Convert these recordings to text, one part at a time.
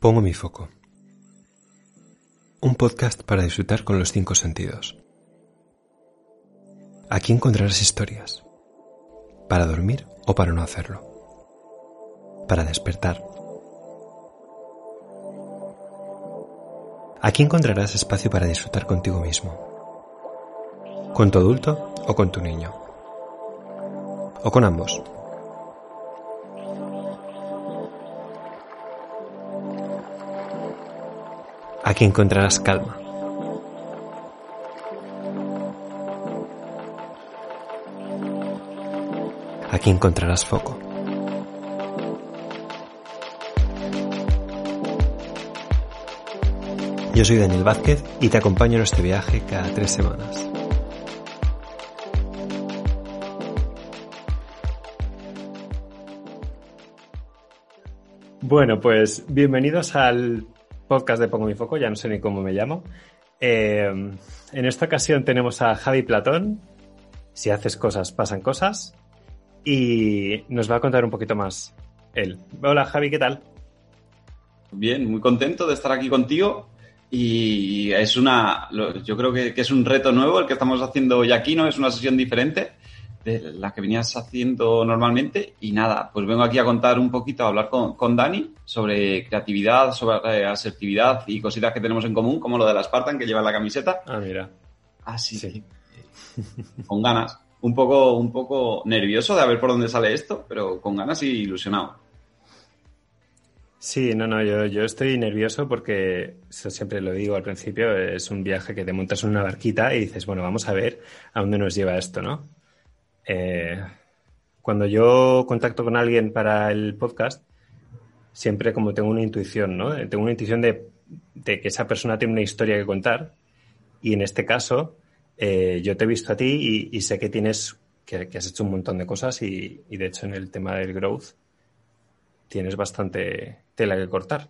Pongo mi foco. Un podcast para disfrutar con los cinco sentidos. Aquí encontrarás historias. Para dormir o para no hacerlo. Para despertar. Aquí encontrarás espacio para disfrutar contigo mismo. Con tu adulto o con tu niño. O con ambos. Aquí encontrarás calma. Aquí encontrarás foco. Yo soy Daniel Vázquez y te acompaño en este viaje cada tres semanas. Bueno, pues bienvenidos al podcast de Pongo mi Foco, ya no sé ni cómo me llamo. Eh, en esta ocasión tenemos a Javi Platón. Si haces cosas, pasan cosas. Y nos va a contar un poquito más él. Hola Javi, ¿qué tal? Bien, muy contento de estar aquí contigo. Y es una, yo creo que, que es un reto nuevo el que estamos haciendo hoy aquí, ¿no? Es una sesión diferente de la que venías haciendo normalmente. Y nada, pues vengo aquí a contar un poquito, a hablar con, con Dani sobre creatividad, sobre eh, asertividad y cositas que tenemos en común, como lo de la Spartan que lleva en la camiseta. Ah, mira. Así sí. con ganas. Un poco, un poco nervioso de ver por dónde sale esto, pero con ganas y ilusionado. Sí, no, no, yo, yo estoy nervioso porque, eso siempre lo digo al principio, es un viaje que te montas en una barquita y dices, bueno, vamos a ver a dónde nos lleva esto, ¿no? Eh, cuando yo contacto con alguien para el podcast, siempre como tengo una intuición, ¿no? Tengo una intuición de, que esa persona tiene una historia que contar y en este caso eh, yo te he visto a ti y, sé que tienes, que, has hecho un montón de cosas y, de hecho en el tema del growth tienes bastante tela que cortar.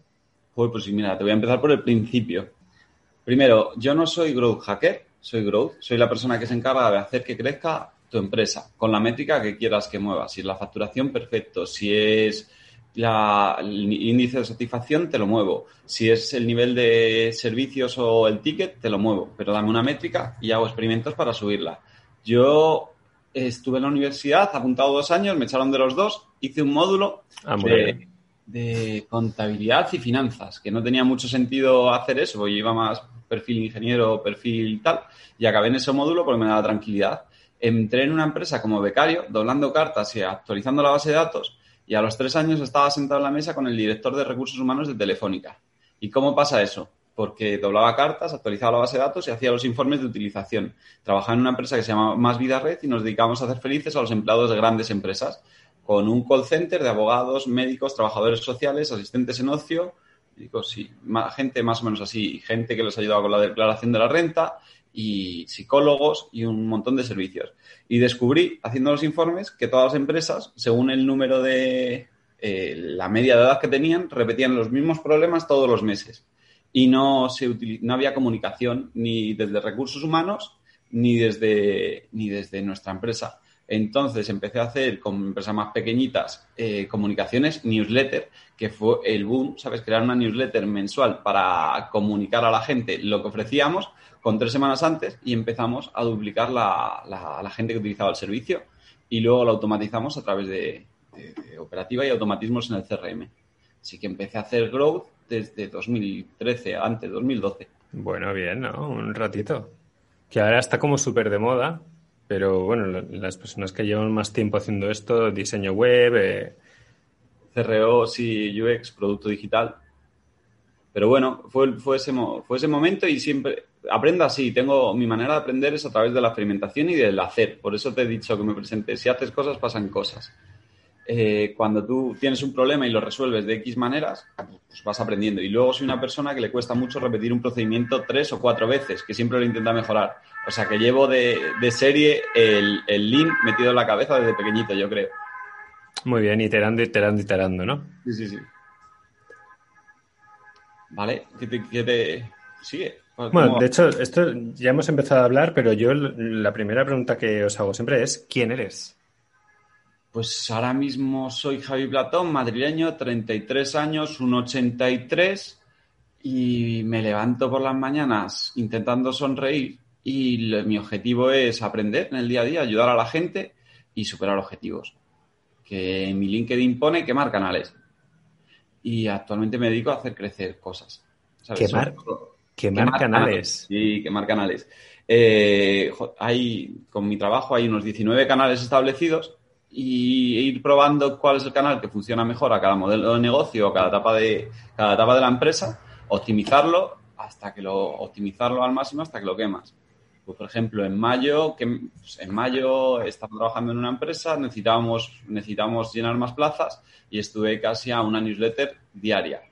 Pues sí, mira, te voy a empezar por el principio. Primero, yo no soy growth hacker, soy growth, soy la persona que se encarga de hacer que crezca tu empresa con la métrica que quieras que mueva. Si es la facturación, perfecto. Si es la, el índice de satisfacción, te lo muevo. Si es el nivel de servicios o el ticket, te lo muevo. Pero dame una métrica y hago experimentos para subirla. Yo estuve en la universidad, apuntado dos años, me echaron de los dos, hice un módulo ah, de, de, contabilidad y finanzas, que no tenía mucho sentido hacer eso, porque iba más perfil ingeniero, perfil tal, y acabé en ese módulo porque me daba tranquilidad entré en una empresa como becario, doblando cartas y actualizando la base de datos, y a los tres años estaba sentado en la mesa con el director de recursos humanos de Telefónica. ¿Y cómo pasa eso? Porque doblaba cartas, actualizaba la base de datos y hacía los informes de utilización. Trabajaba en una empresa que se llama Más Vida Red y nos dedicábamos a hacer felices a los empleados de grandes empresas, con un call center de abogados, médicos, trabajadores sociales, asistentes en ocio, sí, gente más o menos así, gente que les ayudaba con la declaración de la renta y psicólogos y un montón de servicios. Y descubrí, haciendo los informes, que todas las empresas, según el número de eh, la media de edad que tenían, repetían los mismos problemas todos los meses. Y no, se no había comunicación ni desde recursos humanos ni desde, ni desde nuestra empresa. Entonces empecé a hacer con empresas más pequeñitas eh, comunicaciones, newsletter, que fue el boom, ¿sabes? Crear una newsletter mensual para comunicar a la gente lo que ofrecíamos con tres semanas antes y empezamos a duplicar la, la, gente que utilizaba el servicio y luego lo automatizamos a través de, operativa y automatismos en el CRM. Así que empecé a hacer growth desde 2013, antes, 2012. Bueno, bien, ¿no? Un ratito. Que ahora está como súper de moda, pero bueno, las personas que llevan más tiempo haciendo esto, diseño web... Eh... CRO, sí, UX, producto digital. Pero bueno, fue, fue, ese, fue ese momento y siempre aprendo así. Tengo mi manera de aprender es a través de la experimentación y del hacer. Por eso te he dicho que me presente. Si haces cosas, pasan cosas. eh, cuando tú tienes un problema y lo resuelves de X maneras, pues vas aprendiendo. Y luego soy una persona que le cuesta mucho repetir un procedimiento tres o cuatro veces, que siempre lo intenta mejorar. O sea, que llevo de, serie el, el Lean metido en la cabeza desde pequeñito, yo creo. Muy bien, iterando, iterando, iterando, ¿no? Sí, sí, sí. Vale, ¿qué te, sigue? Bueno, de hecho, esto ya hemos empezado a hablar, pero yo la primera pregunta que os hago siempre es, ¿quién eres? Pues ahora mismo soy Javi Platón, madrileño, 33 años, 1,83 y me levanto por las mañanas intentando sonreír y mi objetivo es aprender en el día a día, ayudar a la gente y superar objetivos. Que mi LinkedIn pone quemar canales. Y actualmente me dedico a hacer crecer cosas. Quemar, quemar, canales. Sí, quemar canales. Eh, hay, con mi trabajo hay unos 19 canales establecidos y ir probando cuál es el canal que funciona mejor a cada modelo de negocio, a cada etapa de, cada etapa de la empresa, optimizarlo hasta que lo, optimizarlo al máximo hasta que lo quemas. Pues, por ejemplo, en mayo, que, pues, en mayo estaba trabajando en una empresa, necesitábamos, necesitábamos llenar más plazas y estuve casi a una newsletter diaria.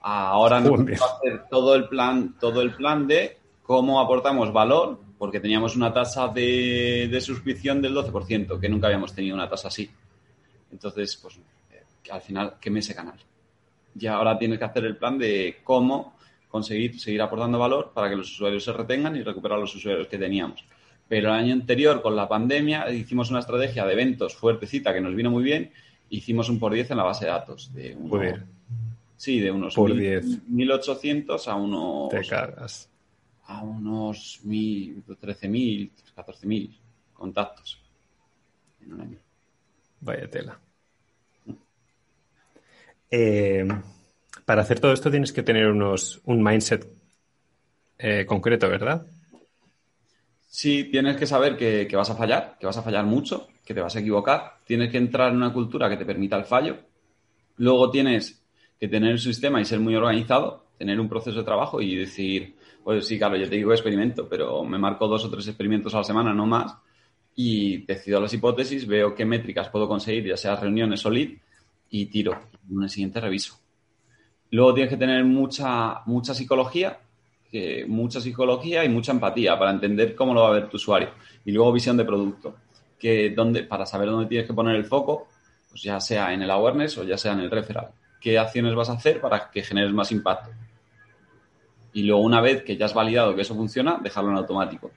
Ahora no hacer todo el plan, todo el plan de cómo aportamos valor porque teníamos una tasa de, suscripción del 12%, que nunca habíamos tenido una tasa así. Entonces, pues eh, al final quemé ese canal. Y ahora tienes que hacer el plan de cómo conseguir seguir aportando valor para que los usuarios se retengan y recuperar los usuarios que teníamos. Pero el año anterior, con la pandemia, hicimos una estrategia de eventos fuertecita que nos vino muy bien. Hicimos un por 10 en la base de datos. De Sí, de unos por 1.800 a unos... Te cargas a unos 13.000, 14.000 contactos en un año. Vaya tela. Eh, para hacer todo esto tienes que tener unos, un mindset eh, concreto, ¿verdad? Sí, tienes que saber que, que, vas a fallar, que vas a fallar mucho, que te vas a equivocar. Tienes que entrar en una cultura que te permita el fallo. Luego tienes que tener un sistema y ser muy organizado, tener un proceso de trabajo y decir, pues sí, claro, yo te digo experimento, pero me marco dos o tres experimentos a la semana, no más, y decido las hipótesis, veo qué métricas puedo conseguir, ya sea reuniones o lead, y tiro. En el siguiente reviso. Luego tienes que tener mucha, mucha psicología, mucha psicología y mucha empatía para entender cómo lo va a ver tu usuario. Y luego visión de producto, que donde, para saber dónde tienes que poner el foco, pues ya sea en el awareness o ya sea en el referral. ¿Qué acciones vas a hacer para que generes más impacto? y luego una vez que ya has validado que eso funciona, dejarlo en automático.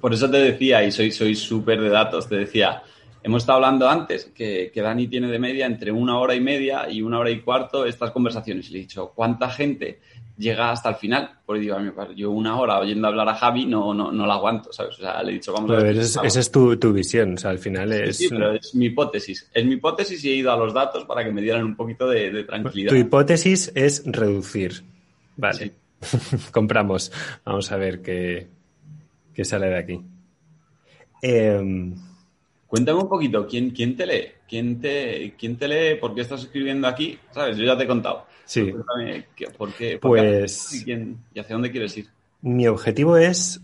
Por eso te decía, y soy súper de datos, te decía, hemos estado hablando antes que, que, Dani tiene de media entre una hora y media y una hora y cuarto estas conversaciones. Le he dicho, ¿cuánta gente llega hasta el final? Porque digo, yo una hora oyendo hablar a Javi no, no, no la aguanto, ¿sabes? O sea, le he dicho, vamos a ver. esa es tu, tu, visión, o sea, al final es... Sí, pero es mi hipótesis. Es mi hipótesis y he ido a los datos para que me dieran un poquito de, tranquilidad. Tu hipótesis es reducir. Vale. Compramos. Vamos a ver qué, qué sale de aquí. Em, Cuéntame un poquito, ¿quién, quién te lee? ¿Quién te, ¿Quién te lee? ¿Por qué estás escribiendo aquí? ¿Sabes? Yo ya te he contado. Sí. ¿Por qué? pues... ¿Y, hacia dónde quieres ir? Mi objetivo es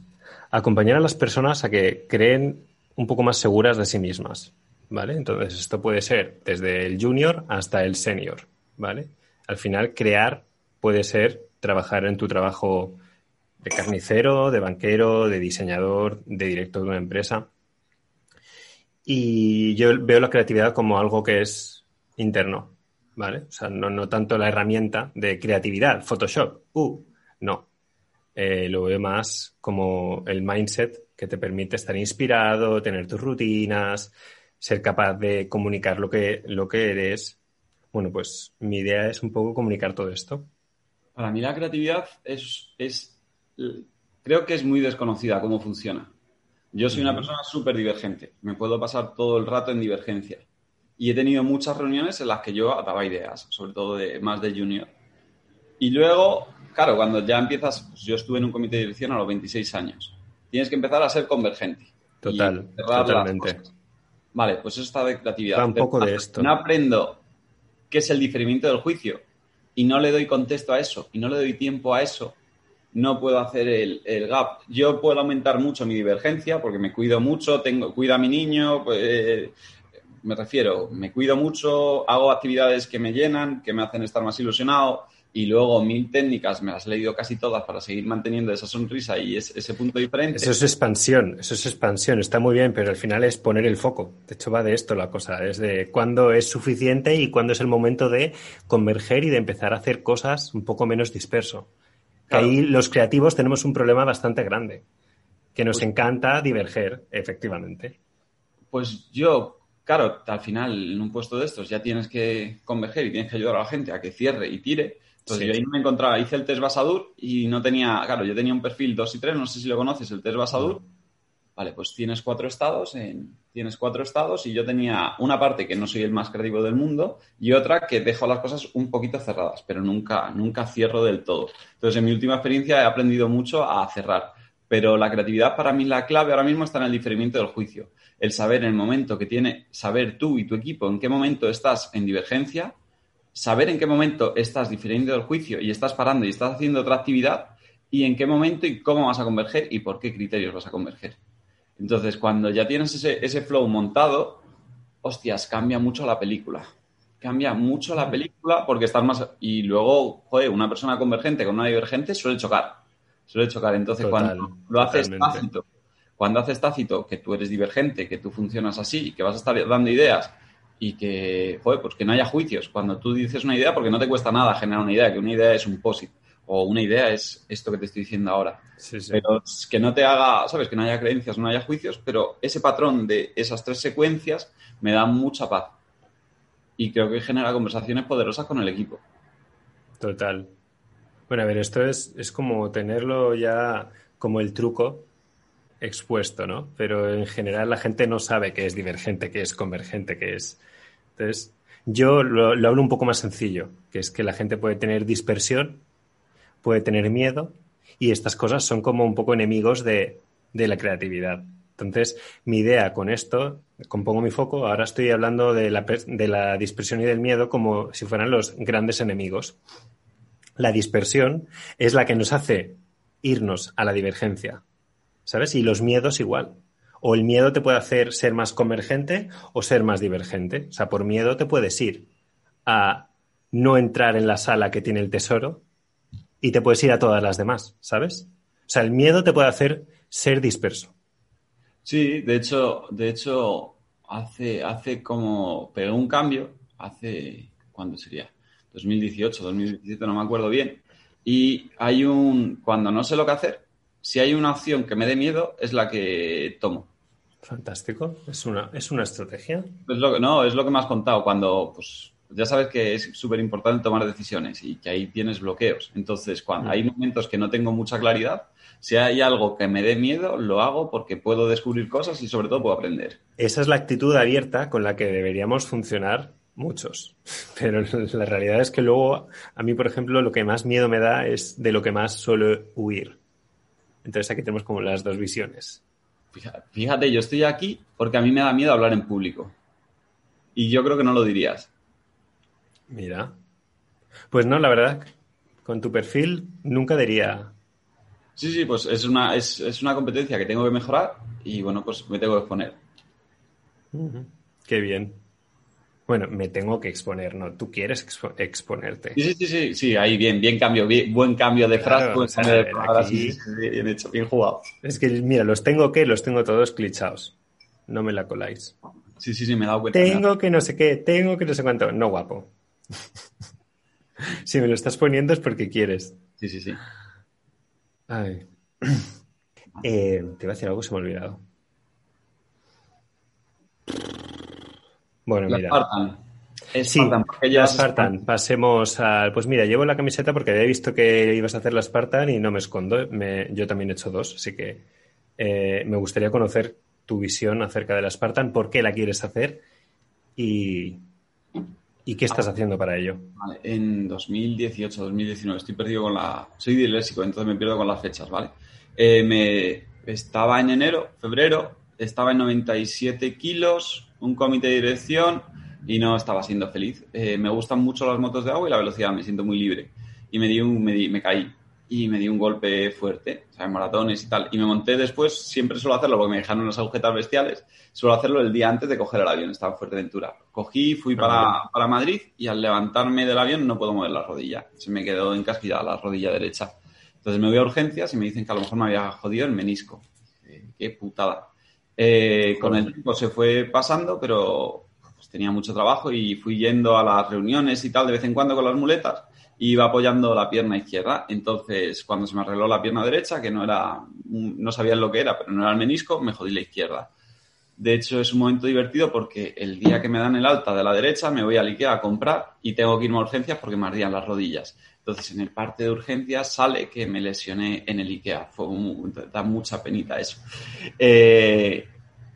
acompañar a las personas a que creen un poco más seguras de sí mismas. ¿Vale? Entonces, esto puede ser desde el junior hasta el senior. ¿Vale? Al final, crear puede ser trabajar en tu trabajo de carnicero, de banquero, de diseñador, de director de una empresa. Y yo veo la creatividad como algo que es interno, ¿vale? O sea, no, tanto la herramienta de creatividad, Photoshop, uh, no. Eh, lo veo más como el mindset que te permite estar inspirado, tener tus rutinas, ser capaz de comunicar lo que, lo que eres. Bueno, pues mi idea es un poco comunicar todo esto. Para mí la creatividad es, es creo que es muy desconocida cómo funciona. Yo soy una persona súper divergente, me puedo pasar todo el rato en divergencia. Y he tenido muchas reuniones en las que yo ataba ideas, sobre todo de más de junior. Y luego, claro, cuando ya empiezas, pues yo estuve en un comité de dirección a los 26 años. Tienes que empezar a ser convergente. Total, totalmente. Vale, pues eso está de creatividad. un poco de esto. No aprendo qué es el diferimiento del juicio y no le doy contexto a eso y no le doy tiempo a eso, no puedo hacer el, gap. Yo puedo aumentar mucho mi divergencia porque me cuido mucho, tengo, cuido a mi niño, pues, me refiero, me cuido mucho, hago actividades que me llenan, que me hacen estar más ilusionado y luego mil técnicas, me las he leído casi todas para seguir manteniendo esa sonrisa y ese punto diferente. Eso es expansión, eso es expansión, está muy bien, pero al final es poner el foco. De hecho, va de esto la cosa, es de cuándo es suficiente y cuándo es el momento de converger y de empezar a hacer cosas un poco menos disperso. Ahí los creativos tenemos un problema bastante grande, que nos pues encanta diverger, efectivamente. Pues yo, claro, al final en un puesto de estos ya tienes que converger y tienes que ayudar a la gente a que cierre y tire entonces yo ahí no me encontraba, hice el test Basadur y no tenía, claro, yo tenía un perfil 2 y 3, no sé si lo conoces, el test Basadur. Vale, pues tienes cuatro estados, en, tienes cuatro estados y yo tenía una parte que no soy el más creativo del mundo y otra que dejo las cosas un poquito cerradas, pero nunca, nunca cierro del todo. Entonces en mi última experiencia he aprendido mucho a cerrar, pero la creatividad para mí la clave ahora mismo está en el diferimiento del juicio. El saber en el momento que tiene, saber tú y tu equipo en qué momento estás en divergencia saber en qué momento estás diferiendo del juicio y estás parando y estás haciendo otra actividad y en qué momento y cómo vas a converger y por qué criterios vas a converger. Entonces, cuando ya tienes ese, ese flow montado, hostias, cambia mucho la película. Cambia mucho la película porque estás más... Y luego, joder, una persona convergente con una divergente suele chocar. Suele chocar. Entonces, cuando lo haces tácito, cuando haces tácito, que tú eres divergente, que tú funcionas así, que vas a estar dando ideas y que, joder, pues que no haya juicios. Cuando tú dices una idea, porque no te cuesta nada generar una idea, que una idea es un POSIT o una idea es esto que te estoy diciendo ahora. Pero que no te haga, ¿sabes? Que no haya creencias, no haya juicios, pero ese patrón de esas tres secuencias me da mucha paz. Y creo que genera conversaciones poderosas con el equipo. Total. Bueno, a ver, esto es, es como tenerlo ya como el truco expuesto, ¿no? Pero en general la gente no sabe qué es divergente, qué es convergente, qué es. Entonces, yo lo, hablo un poco más sencillo, que es que la gente puede tener dispersión, puede tener miedo, y estas cosas son como un poco enemigos de, de la creatividad. Entonces, mi idea con esto, compongo mi foco, ahora estoy hablando de la, de la dispersión y del miedo como si fueran los grandes enemigos. La dispersión es la que nos hace irnos a la divergencia, ¿sabes? Y los miedos igual. O el miedo te puede hacer ser más convergente o ser más divergente. O sea, por miedo te puedes ir a no entrar en la sala que tiene el tesoro y te puedes ir a todas las demás, ¿sabes? O sea, el miedo te puede hacer ser disperso. Sí, de hecho, de hecho, hace, hace como pegó un cambio, hace, ¿cuándo sería? 2018, 2017, no me acuerdo bien. Y hay un, cuando no sé lo que hacer, si hay una opción que me dé miedo, es la que tomo. Fantástico. Es una, es una estrategia. Es lo que, no, es lo que me has contado. Cuando, pues, ya sabes que es súper importante tomar decisiones y que ahí tienes bloqueos. Entonces, cuando mm. hay momentos que no tengo mucha claridad, si hay algo que me dé miedo, lo hago porque puedo descubrir cosas y sobre todo puedo aprender. Esa es la actitud abierta con la que deberíamos funcionar muchos. Pero la realidad es que luego, a mí, por ejemplo, lo que más miedo me da es de lo que más suelo huir. Entonces aquí tenemos como las dos visiones. Fíjate, yo estoy aquí porque a mí me da miedo hablar en público. Y yo creo que no lo dirías. Mira. Pues no, la verdad, con tu perfil nunca diría. Sí, sí, pues es una, es, una competencia que tengo que mejorar y bueno, pues me tengo que exponer. Qué bien. Bueno, me tengo que exponer, ¿no? Tú quieres exponerte. Sí, sí, sí, sí, ahí bien, bien cambio, buen cambio de frase, bien hecho, bien jugado. Es que, mira, los tengo que, los tengo todos clichados. No me la coláis. Sí, sí, sí, me he dado cuenta. Tengo que no sé qué, tengo que no sé cuánto. No, guapo. Si me lo estás poniendo es porque quieres. Sí, sí, sí. Ay. Eh, te iba a decir algo, se me ha olvidado. Bueno, mira. sí, la Spartan. Pasemos al. Pues mira, llevo la camiseta porque había visto que ibas a hacer la Spartan y no me escondo. yo también he hecho dos, así que eh, me gustaría conocer tu visión acerca de la Spartan, por qué la quieres hacer y, y qué estás haciendo para ello. Vale, en 2018, 2019, estoy perdido con la. Soy disléxico, entonces me pierdo con las fechas, ¿vale? Eh, me estaba en enero, febrero, estaba en 97 kilos, un comité de dirección y no estaba siendo feliz. Eh, me gustan mucho las motos de agua y la velocidad, me siento muy libre. Y me, di un, me, me caí. Y me di un golpe fuerte, o sea, en maratones y tal. Y me monté después, siempre suelo hacerlo porque me dejaron unas agujetas bestiales, suelo hacerlo el día antes de coger el avión, estaba en Fuerteventura. Cogí, fui para, para Madrid y al levantarme del avión no puedo mover la rodilla, se me quedó encasquillada la rodilla derecha. Entonces me voy a urgencias y me dicen que a lo mejor me había jodido el menisco. Eh, qué putada. Eh, con el tiempo se fue pasando, pero pues, tenía mucho trabajo y fui yendo a las reuniones y tal de vez en cuando con las muletas iba apoyando la pierna izquierda. Entonces, cuando se me arregló la pierna derecha, que no era, no sabía lo que era, pero no era el menisco, me jodí la izquierda. De hecho, es un momento divertido porque el día que me dan el alta de la derecha me voy a Ikea a comprar y tengo que irme a urgencias porque me ardían las rodillas. Entonces, en el parte de urgencias sale que me lesioné en el Ikea. Fue da mucha penita eso. Eh,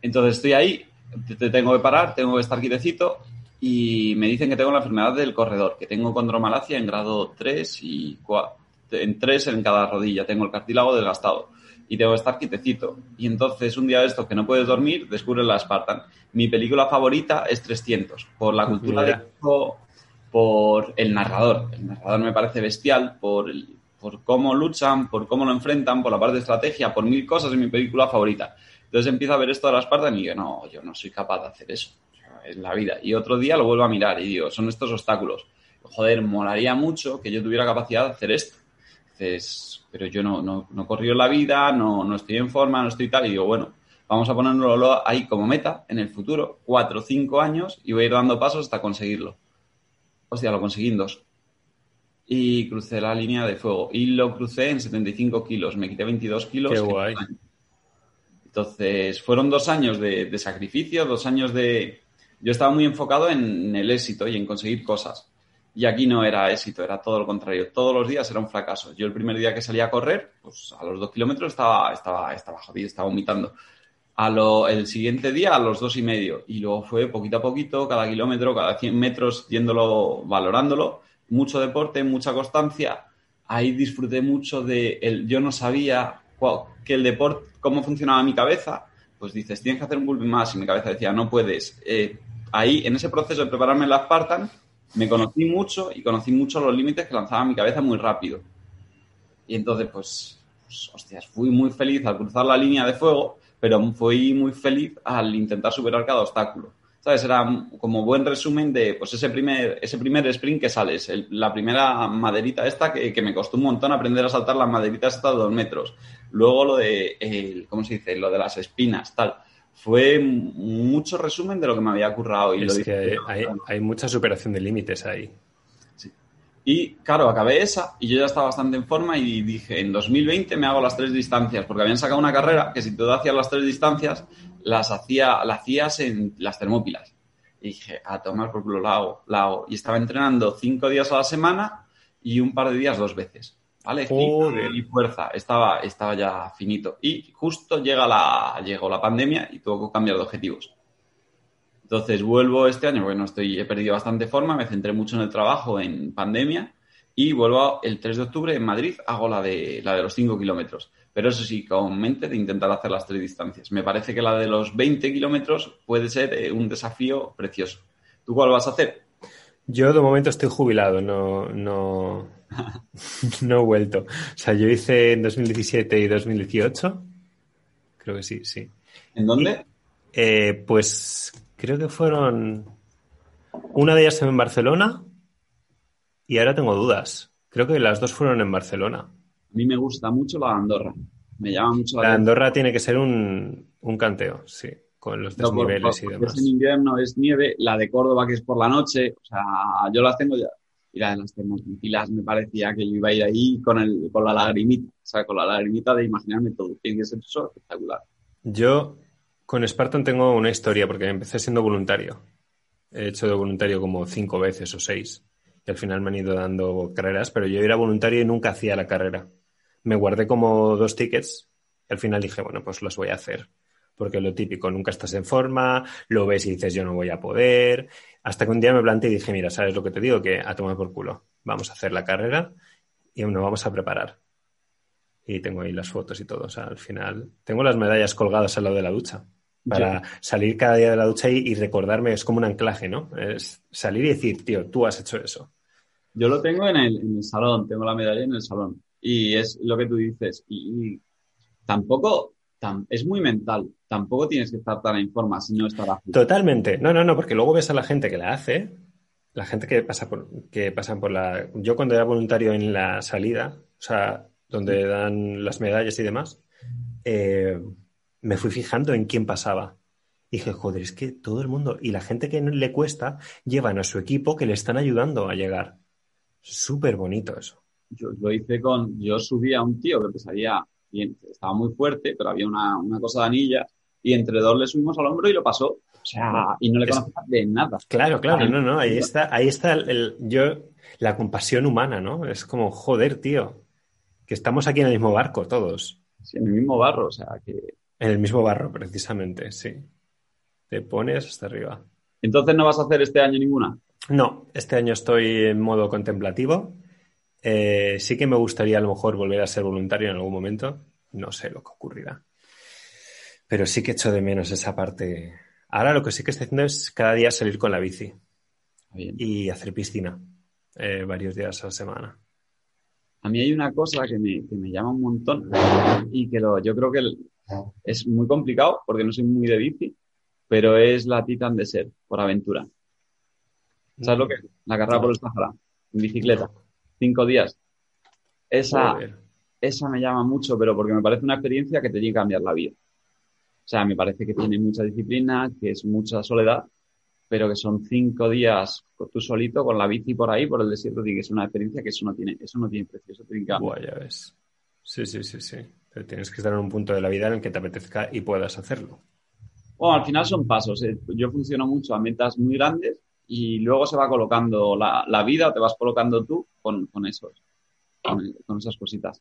entonces, estoy ahí, te, tengo que parar, tengo que estar quietecito y me dicen que tengo la enfermedad del corredor, que tengo condromalacia en grado 3 y 4, en 3 en cada rodilla. Tengo el cartílago desgastado y tengo que estar quietecito. Y entonces, un día de estos que no puedes dormir, descubres la Spartan. Mi película favorita es 300, por la cultura de por el narrador. El narrador me parece bestial por, por cómo luchan, por cómo lo enfrentan, por la parte de estrategia, por mil cosas, es mi película favorita. Entonces empiezo a ver esto de las partes y digo, no, yo no soy capaz de hacer eso. Es la vida. Y otro día lo vuelvo a mirar y digo, son estos obstáculos. Joder, molaría mucho que yo tuviera capacidad de hacer esto. Entonces, pero yo no, no, no corrió la vida, no, no estoy en forma, no estoy tal. Y digo, bueno, vamos a ponerlo ahí como meta en el futuro, cuatro o cinco años, y voy a ir dando pasos hasta conseguirlo hostia, lo conseguí en dos. Y crucé la línea de fuego. Y lo crucé en 75 kilos. Me quité 22 kilos. Qué guay. Entonces, fueron dos años de, sacrificio, dos años de... Yo estaba muy enfocado en el éxito y en conseguir cosas. Y aquí no era éxito, era todo lo contrario. Todos los días era un fracaso. Yo el primer día que salí a correr, pues a los dos kilómetros estaba, estaba, estaba jodido, estaba vomitando a lo, el siguiente día a los dos y medio. Y luego fue poquito a poquito, cada kilómetro, cada 100 metros, yéndolo, valorándolo. Mucho deporte, mucha constancia. Ahí disfruté mucho de el, yo no sabía que el deporte, cómo funcionaba mi cabeza. Pues dices, tienes que hacer un golpe más. Y mi cabeza decía, no puedes. Eh, ahí, en ese proceso de prepararme la Spartan, me conocí mucho y conocí mucho los límites que lanzaba mi cabeza muy rápido. Y entonces, pues, pues hostias, fui muy feliz al cruzar la línea de fuego pero fui muy feliz al intentar superar cada obstáculo. ¿Sabes? Era como buen resumen de pues ese primer, ese primer sprint que sales, la primera maderita esta que, me costó un montón aprender a saltar las maderitas hasta dos metros. Luego lo de, ¿cómo se dice? Lo de las espinas, tal. Fue mucho resumen de lo que me había currado. Y es lo que hay, hay, mucha superación de límites ahí. Y claro, acabé esa y yo ya estaba bastante en forma y dije, en 2020 me hago las tres distancias, porque habían sacado una carrera que si tú hacías las tres distancias, las hacía, las hacías en las termópilas. Y dije, a tomar por culo, la hago, la hago. Y estaba entrenando cinco días a la semana y un par de días dos veces. ¿Vale? Y fuerza. Estaba, estaba ya finito. Y justo llega la, llegó la pandemia y tuvo que cambiar de objetivos. Entonces vuelvo este año, bueno, estoy, he perdido bastante forma, me centré mucho en el trabajo en pandemia y vuelvo el 3 de octubre en Madrid, hago la de, la de los 5 kilómetros. Pero eso sí, con mente de intentar hacer las tres distancias. Me parece que la de los 20 kilómetros puede ser eh, un desafío precioso. ¿Tú cuál vas a hacer? Yo de momento estoy jubilado, no, no, no he vuelto. O sea, yo hice en 2017 y 2018. Creo que sí, sí. ¿En dónde? Eh, pues creo que fueron. Una de ellas en Barcelona y ahora tengo dudas. Creo que las dos fueron en Barcelona. A mí me gusta mucho la de Andorra. Me llama mucho la, la Andorra tiene que ser un, canteo, sí, con los desniveles y demás. Es en invierno, es nieve. La de Córdoba, que es por la noche, o sea, yo las tengo ya. Y la de las termopilas me parecía que yo iba a ir ahí con, el, con la lagrimita, o sea, con la lagrimita de imaginarme todo. Tiene que ser eso espectacular. Yo con Spartan tengo una historia porque empecé siendo voluntario. He hecho de voluntario como cinco veces o seis. Y al final me han ido dando carreras, pero yo era voluntario y nunca hacía la carrera. Me guardé como dos tickets y al final dije, bueno, pues los voy a hacer. Porque lo típico, nunca estás en forma, lo ves y dices, yo no voy a poder. Hasta que un día me planteé y dije, mira, ¿sabes lo que te digo? Que a tomar por culo. Vamos a hacer la carrera y nos vamos a preparar. Y tengo ahí las fotos y todo. O sea, al final tengo las medallas colgadas al lado de la ducha para salir cada día de la ducha y, recordarme, es como un anclaje, ¿no? Es salir y decir, tío, tú has hecho eso. Yo lo tengo en el, salón, tengo la medalla en el salón. Y es lo que tú dices. Y, tampoco, es muy mental. Tampoco tienes que estar tan en forma si no estarás. Totalmente. No, no, no, porque luego ves a la gente que la hace, la gente que pasa por, que pasan por la. Yo cuando era voluntario en la salida, o sea, donde dan las medallas y demás, eh, me fui fijando en quién pasaba. Y dije, joder, es que todo el mundo y la gente que le cuesta llevan a su equipo que le están ayudando a llegar. Súper bonito eso. Yo lo hice con, yo subí a un tío que pesaría, estaba muy fuerte, pero había una, cosa de anilla y entre dos le subimos al hombro y lo pasó. O sea, y no le conocía de nada. Claro, claro, no, no, ahí está, ahí está el, yo, la compasión humana, ¿no? Es como, joder, tío, que estamos aquí en el mismo barco todos. Sí, en el mismo barro, o sea, que... En el mismo barro, precisamente, sí. Te pones hasta arriba. Entonces no vas a hacer este año ninguna. No, este año estoy en modo contemplativo. Eh, sí que me gustaría a lo mejor volver a ser voluntario en algún momento. No sé lo que ocurrirá. Pero sí que echo de menos esa parte. Ahora lo que sí que estoy haciendo es cada día salir con la bici y hacer piscina eh, varios días a la semana. A mí hay una cosa que me, llama un montón y que yo creo que es muy complicado porque no soy muy de bici, pero es la Titan Desert, por aventura. ¿Sabes lo que? La carrera por el Sahara, en bicicleta, cinco días. Esa, esa me llama mucho, pero porque me parece una experiencia que te tiene que cambiar la vida. O sea, me parece que tiene mucha disciplina, que es mucha soledad, pero que son cinco días tú solito con la bici por ahí, por el desierto, y que es una experiencia que eso no tiene, eso no tiene precio, eso tiene que ya ves. Sí, sí, sí, sí. Pero tienes que estar en un punto de la vida en el que te apetezca y puedas hacerlo. Bueno, al final son pasos. ¿eh? Yo funciono mucho a metas muy grandes y luego se va colocando la, vida o te vas colocando tú con, esos, con, esas cositas.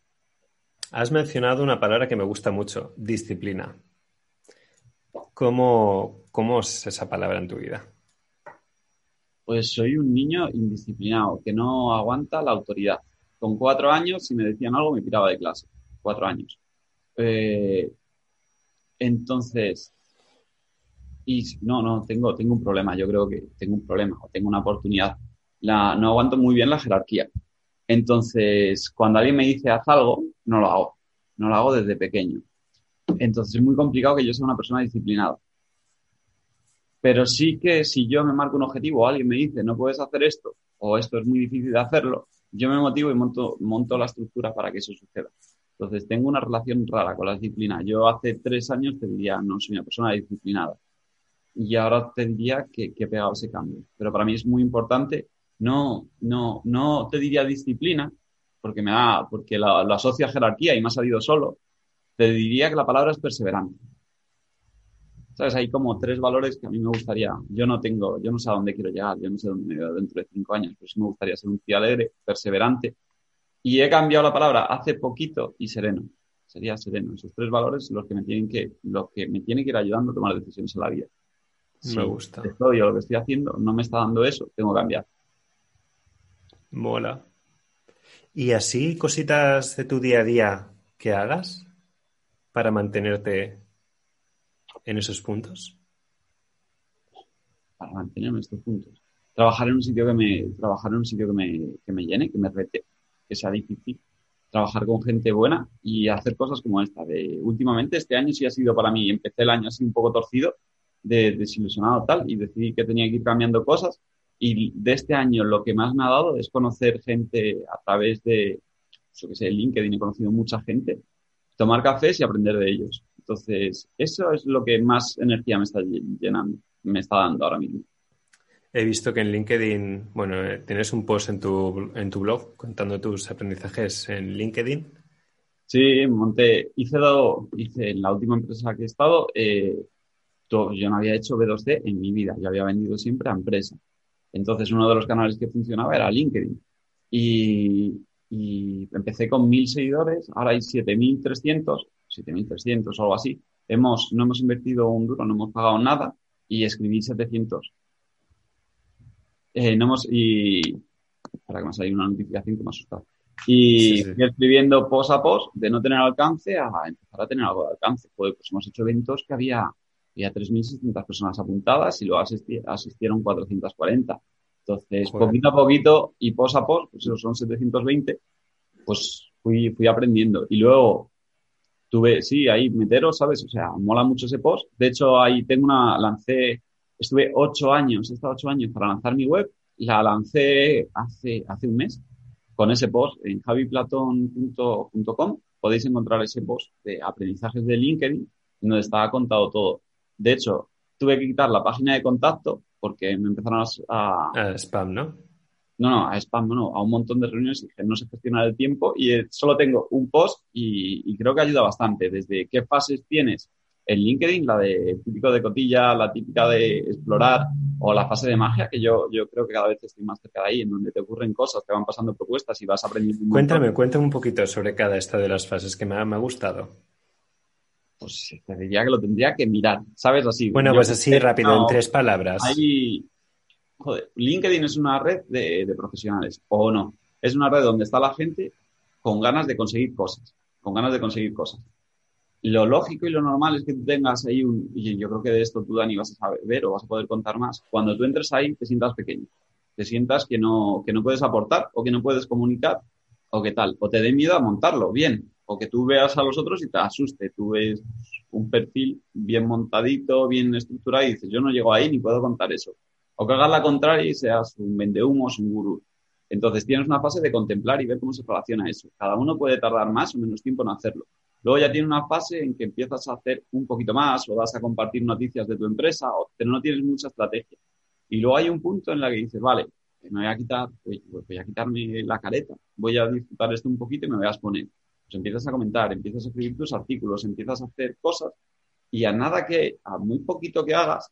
Has mencionado una palabra que me gusta mucho, disciplina. ¿Cómo, ¿Cómo, es esa palabra en tu vida? Pues soy un niño indisciplinado, que no aguanta la autoridad. Con cuatro años, si me decían algo, me tiraba de clase. Cuatro años. Eh, entonces, y no, no, tengo, tengo un problema, yo creo que tengo un problema o tengo una oportunidad. No aguanto muy bien la jerarquía. Entonces, cuando alguien me dice haz algo, no lo hago. No lo hago desde pequeño. Entonces es muy complicado que yo sea una persona disciplinada. Pero sí que si yo me marco un objetivo o alguien me dice no puedes hacer esto o esto es muy difícil de hacerlo, yo me motivo y monto, monto la estructura para que eso suceda. Entonces tengo una relación rara con la disciplina. Yo hace tres años te diría no soy una persona disciplinada y ahora te diría que, que pegado ese cambio. Pero para mí es muy importante, no, no, no te diría disciplina, porque me da, porque la, la asocia a jerarquía y me ha salido solo, te diría que la palabra es perseverante. ¿Sabes? Hay como tres valores que a mí me gustaría. Yo no tengo, yo no sé a dónde quiero llegar, yo no sé dónde me veo dentro de cinco años, pero sí me gustaría ser un tío alegre, perseverante. Y he cambiado la palabra hace poquito y sereno. Sería sereno. Esos tres valores son los que me tienen que, los que me tienen que ir ayudando a tomar decisiones en la vida me gusta. Esto yo lo que estoy haciendo no me está dando eso, tengo que cambiar. Mola. ¿Y así cositas de tu día a día que hagas para mantenerte en esos puntos? Para mantenerme en estos puntos. Trabajar en un sitio que me, trabajar en un sitio que me, que me llene, que me rete, que sea difícil. Trabajar con gente buena y hacer cosas como esta. De, últimamente, este año sí ha sido para mí, empecé el año así un poco torcido, de desilusionado tal y decidí que tenía que ir cambiando cosas y de este año lo que más me ha dado es conocer gente a través de, yo que sé, LinkedIn, he conocido mucha gente, tomar cafés y aprender de ellos. Entonces, eso es lo que más energía me está llenando, me está dando ahora mismo. He visto que en LinkedIn, bueno, tienes un post en tu, en tu blog contando tus aprendizajes en LinkedIn. Sí, monté, hice, dado, hice en la última empresa que he estado, eh, yo no había hecho B2C en mi vida, yo había vendido siempre a empresa. Entonces uno de los canales que funcionaba era LinkedIn. Y, empecé con mil seguidores, ahora hay 7.300, 7.300 o algo así. Hemos, no hemos invertido un duro, no hemos pagado nada y escribí 700. Eh, no hemos, y para que me salga una notificación que me ha asustado. Y escribiendo post a post de no tener alcance a empezar a tener algo de alcance. Pues hemos hecho eventos que había había 3.600 personas apuntadas y luego asistieron 440. Entonces, poquito a poquito y pos a pos, pues esos son 720, pues fui, fui aprendiendo. Y luego tuve, sí, ahí meteros, ¿sabes? O sea, mola mucho ese post. De hecho, ahí tengo una, lancé, estuve ocho años, he estado ocho años para lanzar mi web. La lancé hace, hace un mes con ese post en javiplaton.com. Podéis encontrar ese post de aprendizajes de LinkedIn donde estaba contado todo. De hecho, tuve que quitar la página de contacto porque me empezaron a... a spam, ¿no? No, no, a spam, no, a un montón de reuniones y no se gestiona el tiempo y eh, solo tengo un post y, creo que ayuda bastante. Desde qué fases tienes en LinkedIn, la de típico de cotilla, la típica de explorar o la fase de magia, que yo, yo creo que cada vez estoy más cerca de ahí, en donde te ocurren cosas, te van pasando propuestas y vas aprendiendo. cuéntame, cuéntame un poquito sobre cada esta de las fases que me ha, me ha gustado pues te diría que lo tendría que mirar, ¿sabes? Así. Bueno, pues así rápido, en tres palabras. Hay, joder, LinkedIn es una red de, profesionales, o no. Es una red donde está la gente con ganas de conseguir cosas, con ganas de conseguir cosas. Lo lógico y lo normal es que tú tengas ahí un, y yo creo que de esto tú, Dani, vas a saber o vas a poder contar más. Cuando tú entres ahí, te sientas pequeño, te sientas que no, que no puedes aportar o que no puedes comunicar o qué tal, o te dé miedo a montarlo, bien, o que tú veas a los otros y te asuste. Tú ves un perfil bien montadito, bien estructurado y dices, yo no llego ahí ni puedo contar eso. O que hagas la contraria y seas un vendehumos, un gurú. Entonces tienes una fase de contemplar y ver cómo se relaciona eso. Cada uno puede tardar más o menos tiempo en hacerlo. Luego ya tiene una fase en que empiezas a hacer un poquito más o vas a compartir noticias de tu empresa, pero no tienes mucha estrategia. Y luego hay un punto en la que dices, vale, me voy a quitar, voy a quitarme la careta, voy a disfrutar esto un poquito y me voy a exponer. Pues empiezas a comentar, empiezas a escribir tus artículos, empiezas a hacer cosas y a nada que, a muy poquito que hagas,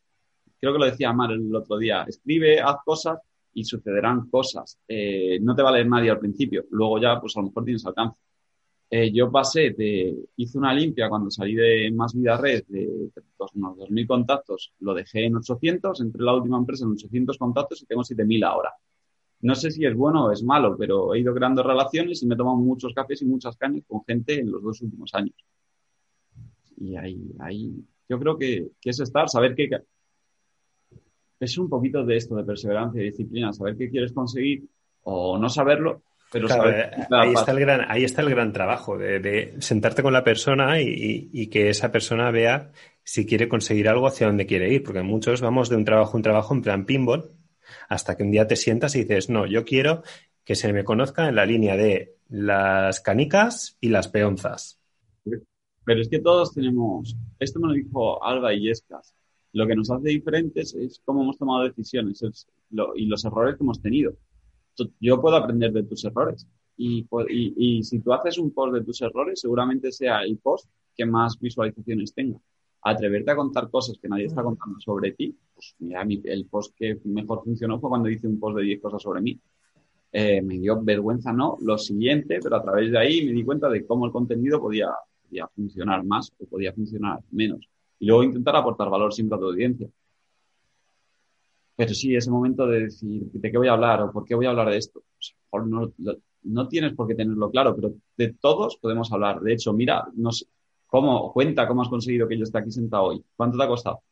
creo que lo decía Mar el otro día, escribe, haz cosas y sucederán cosas. Eh, no te va a leer nadie al principio, luego ya pues a lo mejor tienes alcance. Eh, yo pasé de, hice una limpia cuando salí de Más Vida Red de unos 2.000 contactos, lo dejé en 800, entré la última empresa en 800 contactos y tengo 7.000 ahora. No sé si es bueno o es malo, pero he ido creando relaciones y me he tomado muchos cafés y muchas cañas con gente en los dos últimos años. Y ahí, ahí yo creo que, es estar, saber qué... Es un poquito de esto, de perseverancia y disciplina, saber qué quieres conseguir o no saberlo, pero saber... Eh, ahí, está el gran, ahí está el gran trabajo, de, sentarte con la persona y, y, que esa persona vea si quiere conseguir algo hacia dónde quiere ir, porque muchos vamos de un trabajo a un trabajo en plan pinball hasta que un día te sientas y dices, no, yo quiero que se me conozca en la línea de las canicas y las peonzas. Pero es que todos tenemos, esto me lo dijo Alba y Yescas, lo que nos hace diferentes es cómo hemos tomado decisiones y los errores que hemos tenido. Yo puedo aprender de tus errores y si tú haces un post de tus errores, seguramente sea el post que más visualizaciones tenga atreverte a contar cosas que nadie está contando sobre ti, pues mira, el post que mejor funcionó fue cuando hice un post de 10 cosas sobre mí. Eh, me dio vergüenza, no, lo siguiente, pero a través de ahí me di cuenta de cómo el contenido podía, podía funcionar más o podía funcionar menos. Y luego intentar aportar valor siempre a tu audiencia. Pero sí, ese momento de decir, ¿de qué voy a hablar o por qué voy a hablar de esto? Pues, no, no tienes por qué tenerlo claro, pero de todos podemos hablar. De hecho, mira, no sé, ¿Cómo? Cuenta cómo has conseguido que yo esté aquí sentado hoy. ¿Cuánto te ha costado?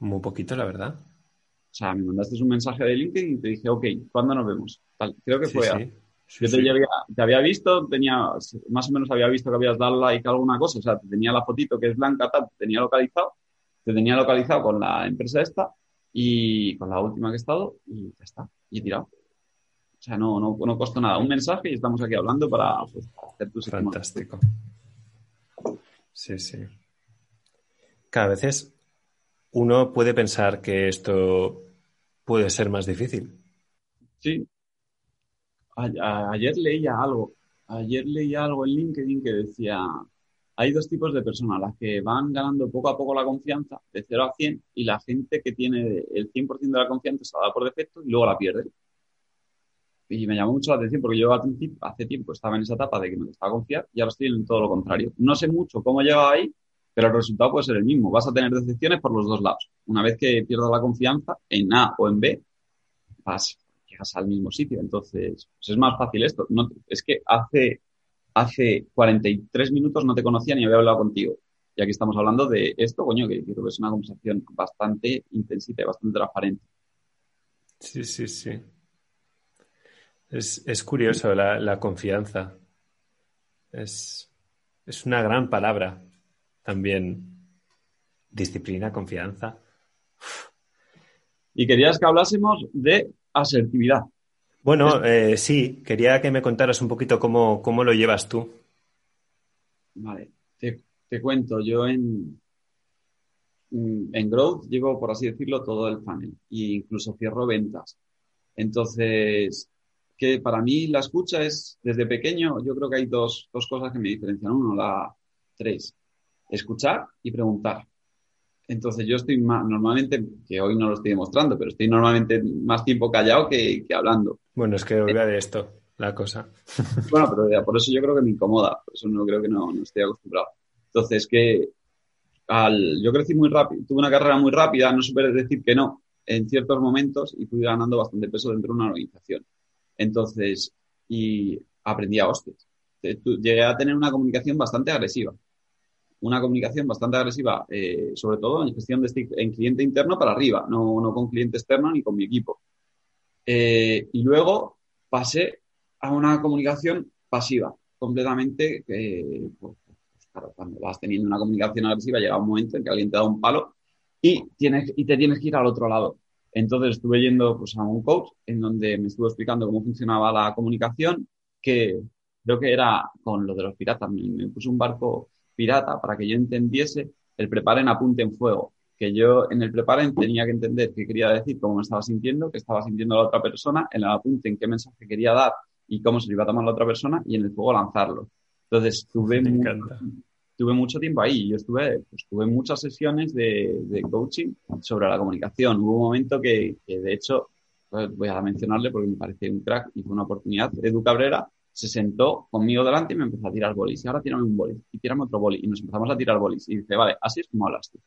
Muy poquito, la verdad. O sea, me mandaste un mensaje de LinkedIn y te dije, ok, ¿cuándo nos vemos? creo que fue. yo te, había, te, había, visto, tenía, más o menos había visto que habías dado like a alguna cosa, o sea, te tenía la fotito que es blanca, tal, te tenía localizado, te tenía localizado con la empresa esta y con la última que he estado y ya está, y he tirado. O sea, no, no, no costó nada. Un mensaje y estamos aquí hablando para pues, hacer tus Fantástico. Sí, sí. Cada veces uno puede pensar que esto puede ser más difícil. Sí. ayer leía algo. Ayer leía algo en LinkedIn que decía, hay dos tipos de personas, las que van ganando poco a poco la confianza de 0 a 100 y la gente que tiene el 100% de la confianza se la da por defecto y luego la pierde. Y me llamó mucho la atención porque yo hace tiempo estaba en esa etapa de que me gustaba confiar y ahora estoy en todo lo contrario. No sé mucho cómo llegado ahí, pero el resultado puede ser el mismo. Vas a tener decepciones por los dos lados. Una vez que pierdas la confianza en A o en B, vas, llegas al mismo sitio. Entonces, pues es más fácil esto. No, es que hace, hace 43 minutos no te conocía ni había hablado contigo. Y aquí estamos hablando de esto, coño, que creo que es una conversación bastante intensita y bastante transparente. Sí, sí, sí. Es, curioso la, confianza. Es, es una gran palabra. También disciplina, confianza. Y querías que hablásemos de asertividad. Bueno, eh, sí, quería que me contaras un poquito cómo, cómo lo llevas tú. Vale, te, te cuento, yo en, en Growth llevo, por así decirlo, todo el funnel e incluso cierro ventas. Entonces, que para mí la escucha es, desde pequeño, yo creo que hay dos, dos cosas que me diferencian. Uno, la tres, escuchar y preguntar. Entonces yo estoy más, normalmente, que hoy no lo estoy demostrando, pero estoy normalmente más tiempo callado que, hablando. Bueno, es que vea de esto la cosa. Bueno, pero por eso yo creo que me incomoda, por eso no creo que no, no estoy acostumbrado. Entonces, que al, yo crecí muy rápido, tuve una carrera muy rápida, no supe decir que no en ciertos momentos y fui ganando bastante peso dentro de una organización. Entonces, y aprendí a hostias. Llegué a tener una comunicación bastante agresiva una comunicación bastante agresiva, eh, sobre todo en gestión de en cliente interno para arriba, no, no con cliente externo ni con mi equipo. Eh, y luego pasé a una comunicación pasiva, completamente, eh, pues, claro, cuando vas teniendo una comunicación agresiva llega un momento en que alguien te da un palo y, tienes, y te tienes que ir al otro lado. Entonces estuve yendo pues, a un coach en donde me estuvo explicando cómo funcionaba la comunicación, que creo que era con lo de los piratas. Me, me puso un barco pirata para que yo entendiese el preparen, apunte en fuego. Que yo en el preparen tenía que entender qué quería decir, cómo me estaba sintiendo, qué estaba sintiendo la otra persona, en el apunte en qué mensaje quería dar y cómo se lo iba a tomar la otra persona y en el fuego lanzarlo. Entonces tuve, tuve mucho tiempo ahí. Yo estuve, pues, tuve muchas sesiones de, de, coaching sobre la comunicación. Hubo un momento que, que de hecho, pues, voy a mencionarle porque me parece un crack y fue una oportunidad. Edu Cabrera se sentó conmigo delante y me empezó a tirar bolis. Y ahora tírame un bolis. Y tirame otro boli. Y nos empezamos a tirar bolis. Y dice, vale, así es como hablas tú.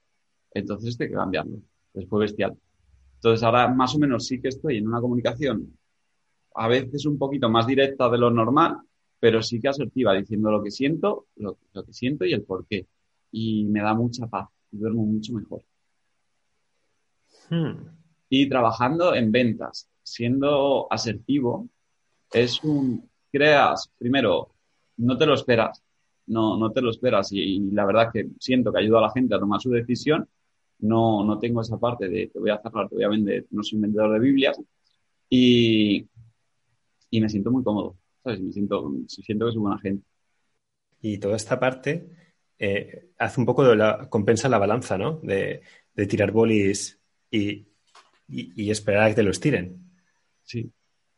Entonces hay que cambiarlo. Después bestial. Entonces ahora más o menos sí que estoy en una comunicación a veces un poquito más directa de lo normal, pero sí que asertiva, diciendo lo que siento, lo, que siento y el por qué. Y me da mucha paz. Y duermo mucho mejor. Hmm. Y trabajando en ventas, siendo asertivo, es un, creas, primero, no te lo esperas, no, no te lo esperas y, la verdad que siento que ayuda a la gente a tomar su decisión, no, no tengo esa parte de te voy a cerrar, te voy a vender, no soy un vendedor de Biblias y, y me siento muy cómodo, ¿sabes? Me siento, siento que soy buena gente. Y toda esta parte eh, hace un poco de la, compensa la balanza, ¿no? De, de tirar bolis y, y, y esperar a que te los tiren. Sí.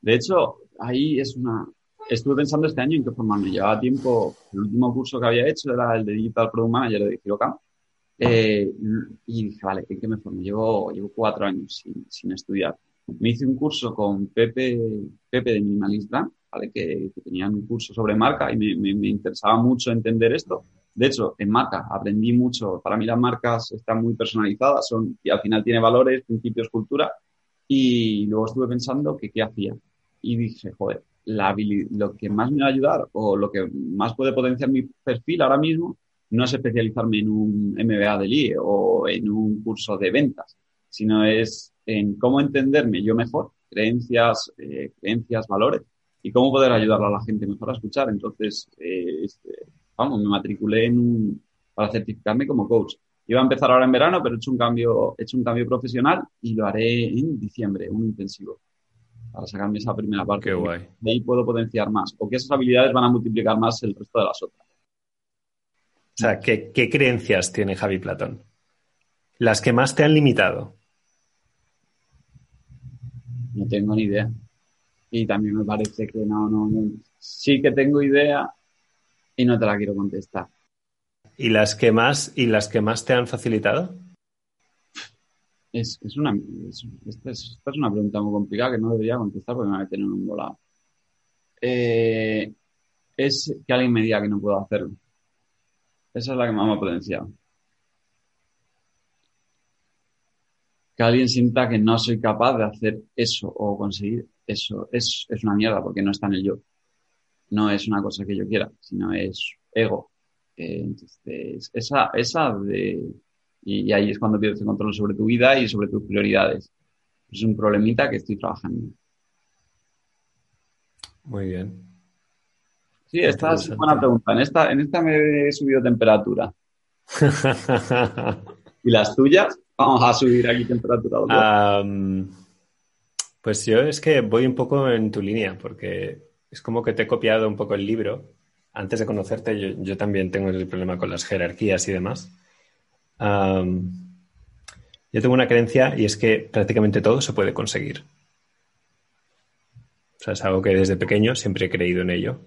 De hecho, ahí es una, estuve pensando este año en qué formarme. Llevaba tiempo, el último curso que había hecho era el de Digital Product Manager de Girocam. Eh, y dije, vale, ¿en qué me formo? Llevo, llevo cuatro años sin, estudiar. Me hice un curso con Pepe, Pepe de Minimalist Brand, ¿vale? que, que tenía un curso sobre marca y me, me, interesaba mucho entender esto. De hecho, en marca aprendí mucho. Para mí las marcas están muy personalizadas son, y al final tiene valores, principios, cultura. Y luego estuve pensando que qué hacía. Y dije, joder, lo que más me va a ayudar o lo que más puede potenciar mi perfil ahora mismo no es especializarme en un MBA de LIE o en un curso de ventas, sino es en cómo entenderme yo mejor, creencias, eh, creencias, valores y cómo poder ayudar a la gente mejor a escuchar. Entonces, eh, este, vamos, me matriculé en un, para certificarme como coach. Iba a empezar ahora en verano, pero he hecho un cambio, he hecho un cambio profesional y lo haré en diciembre, un intensivo para sacarme esa primera parte. Qué guay. De ahí puedo potenciar más, o que esas habilidades van a multiplicar más el resto de las otras. O sea, ¿qué, creencias tiene Javi Platón? Las que más te han limitado. No tengo ni idea. Y también me parece que no, no, no. Sí que tengo idea y no te la quiero contestar. ¿Y las que más, y las que más te han facilitado? Es, una, esta, es, una pregunta muy complicada que no debería contestar porque me va a en un volado. Eh, es que alguien me diga que no puedo hacerlo. Esa es la que más me ha potenciado. Que alguien sienta que no soy capaz de hacer eso o conseguir eso. Es, es una mierda porque no está en el yo. No es una cosa que yo quiera, sino es ego. Eh, entonces, esa, esa de y, ahí es cuando pierdes el control sobre tu vida y sobre tus prioridades. Es un problemita que estoy trabajando. Muy bien. Sí, esta es buena pregunta. En esta, en esta me he subido temperatura. ¿Y las tuyas? Vamos a subir aquí temperatura. Pues yo es que voy un poco en tu línea, porque es como que te he copiado un poco el libro. Antes de conocerte, yo, también tengo el problema con las jerarquías y demás. yo tengo una creencia y es que prácticamente todo se puede conseguir. O sea, es algo que desde pequeño siempre he creído en ello.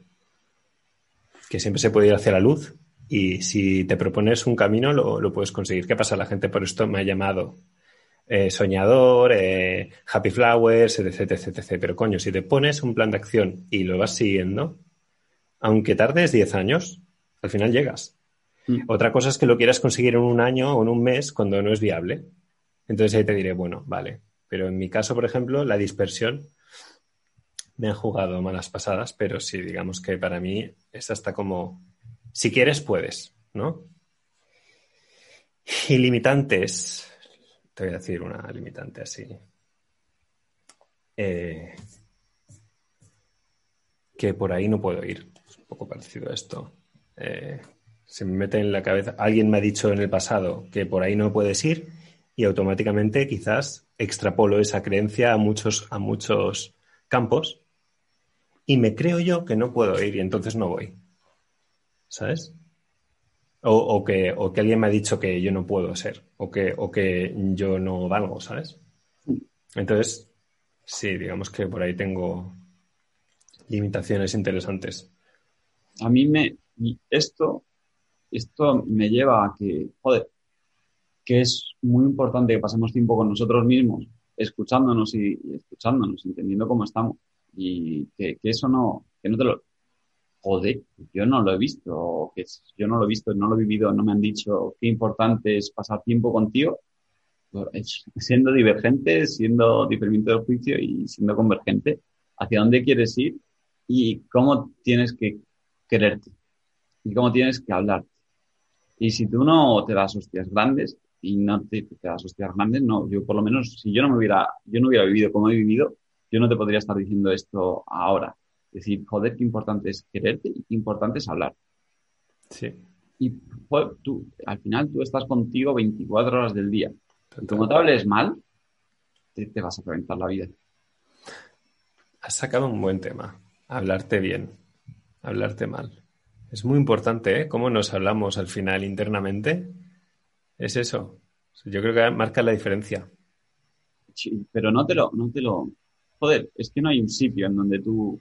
Que siempre se puede ir hacia la luz y si te propones un camino lo, puedes conseguir. ¿Qué pasa? La gente por esto me ha llamado eh, soñador, eh, happy flowers, etc, etc, etc. Pero coño, si te pones un plan de acción y lo vas siguiendo, aunque tardes 10 años, al final llegas. Mm. Otra cosa es que lo quieras conseguir en un año o en un mes cuando no es viable. Entonces ahí te diré, bueno, vale. Pero en mi caso, por ejemplo, la dispersión me han jugado malas pasadas, pero sí, digamos que para mí es hasta como, si quieres, puedes, ¿no? Y limitantes, te voy a decir una limitante así. Eh, que por ahí no puedo ir. Es un poco parecido a esto. Eh, se me mete en la cabeza, alguien me ha dicho en el pasado que por ahí no puedes ir y automáticamente quizás extrapolo esa creencia a muchos, a muchos campos y me creo yo que no puedo ir y entonces no voy. ¿Sabes? O, que, alguien me ha dicho que yo no puedo ser o que, o que yo no valgo, ¿sabes? Entonces, sí, digamos que por ahí tengo limitaciones interesantes. A mí me, esto, esto me lleva a que, joder, que es muy importante que pasemos tiempo con nosotros mismos, escuchándonos y escuchándonos, entendiendo cómo estamos y que, eso no, que no te lo, joder, yo no lo he visto, que yo no lo he visto, no lo he vivido, no me han dicho qué importante es pasar tiempo contigo, siendo divergente, siendo diferente del juicio y siendo convergente, hacia dónde quieres ir y cómo tienes que quererte y cómo tienes que hablar. Y si tú no te das hostias grandes y no te, te das hostias grandes, no, yo por lo menos, si yo no me hubiera, yo no hubiera vivido como he vivido, yo no te podría estar diciendo esto ahora. Es decir, joder, qué importante es quererte y qué importante es hablar. Sí. Y tú, al final tú estás contigo 24 horas del día. como te hables mal, te, te vas a reventar la vida. Has sacado un buen tema. Hablarte bien, hablarte mal. Es muy importante, ¿eh? Cómo nos hablamos al final internamente. Es eso. Yo creo que marca la diferencia. Sí, pero no te lo, no te lo, joder, es que no hay un sitio en donde tú,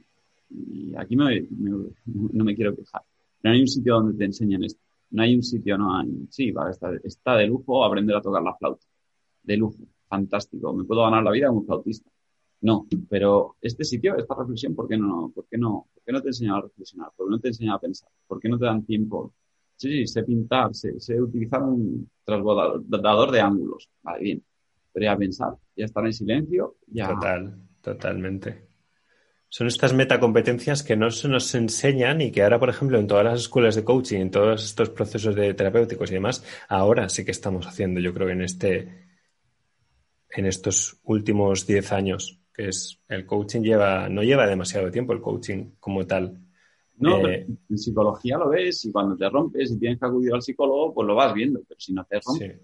y aquí no me quiero quejar, no hay un sitio donde te enseñen esto. No hay un sitio, no hay, sí, vale, está, de lujo aprender a tocar la flauta. De lujo, fantástico. Me puedo ganar la vida como flautista. No, pero este sitio, esta reflexión, ¿por qué no, por qué no, por qué no te enseñan a reflexionar? ¿Por qué no te enseñan a pensar? ¿Por qué no te dan tiempo? Sí, sí, sé pintar, sé, sé utilizar un transbordador de ángulos. Vale, bien. Pero ya pensar, ya estar en silencio, ya. Total. Totalmente. Son estas metacompetencias que no se nos enseñan y que ahora, por ejemplo, en todas las escuelas de coaching, en todos estos procesos de terapéuticos y demás, ahora sí que estamos haciendo, yo creo que en este, en estos últimos 10 años, que es el coaching lleva, no lleva demasiado tiempo el coaching como tal. No, eh, en psicología lo ves y cuando te rompes y tienes que acudir al psicólogo, pues lo vas viendo, pero si no te rompes,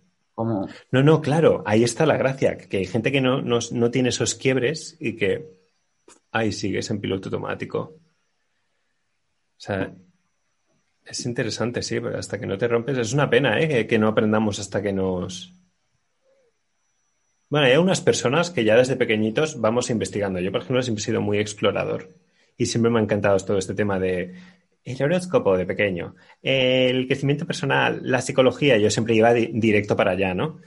no, no, claro, ahí está la gracia, que hay gente que no, no, tiene esos quiebres y que ahí sigues en piloto automático. O sea, es interesante, sí, pero hasta que no te rompes, es una pena, ¿eh? Que, no aprendamos hasta que nos... Bueno, hay unas personas que ya desde pequeñitos vamos investigando. Yo, por ejemplo, siempre he sido muy explorador y siempre me ha encantado todo este tema de el horóscopo de pequeño, el crecimiento personal, la psicología, yo siempre iba directo para allá, ¿no?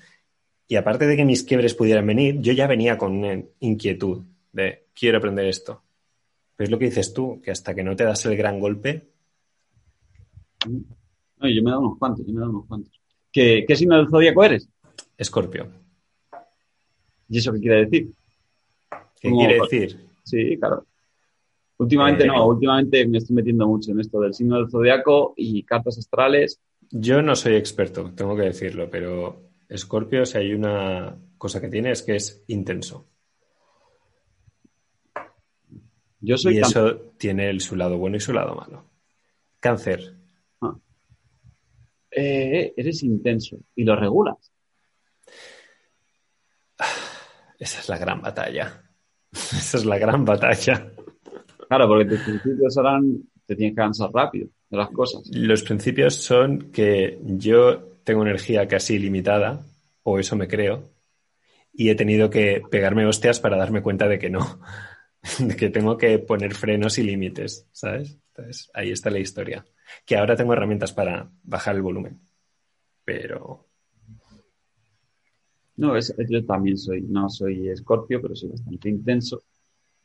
Y aparte de que mis quiebres pudieran venir, yo ya venía con inquietud de quiero aprender esto. Pero es lo que dices tú, que hasta que no te das el gran golpe. No, yo me he dado unos cuantos, yo me he dado unos cuantos. ¿Qué, qué signo del zodíaco eres? Escorpio. ¿Y eso qué quiere decir? ¿Qué quiere decir? Sí, claro. Últimamente no, últimamente me estoy metiendo mucho en esto del signo del zodiaco y cartas astrales. Yo no soy experto, tengo que decirlo, pero Escorpio, si hay una cosa que tiene es que es intenso. Yo soy y eso tiene su lado bueno y su lado malo. Cáncer. Ah. Eh, eres intenso y lo regulas. Esa es la gran batalla. Esa es la gran batalla. Claro, porque tus principios serán, te tienes que cansar rápido de las cosas. Los principios son que yo tengo energía casi ilimitada, o eso me creo, y he tenido que pegarme hostias para darme cuenta de que no, de que tengo que poner frenos y límites, ¿sabes? Entonces, ahí está la historia. Que ahora tengo herramientas para bajar el volumen, pero... No, es, yo también soy, no soy escorpio, pero soy bastante intenso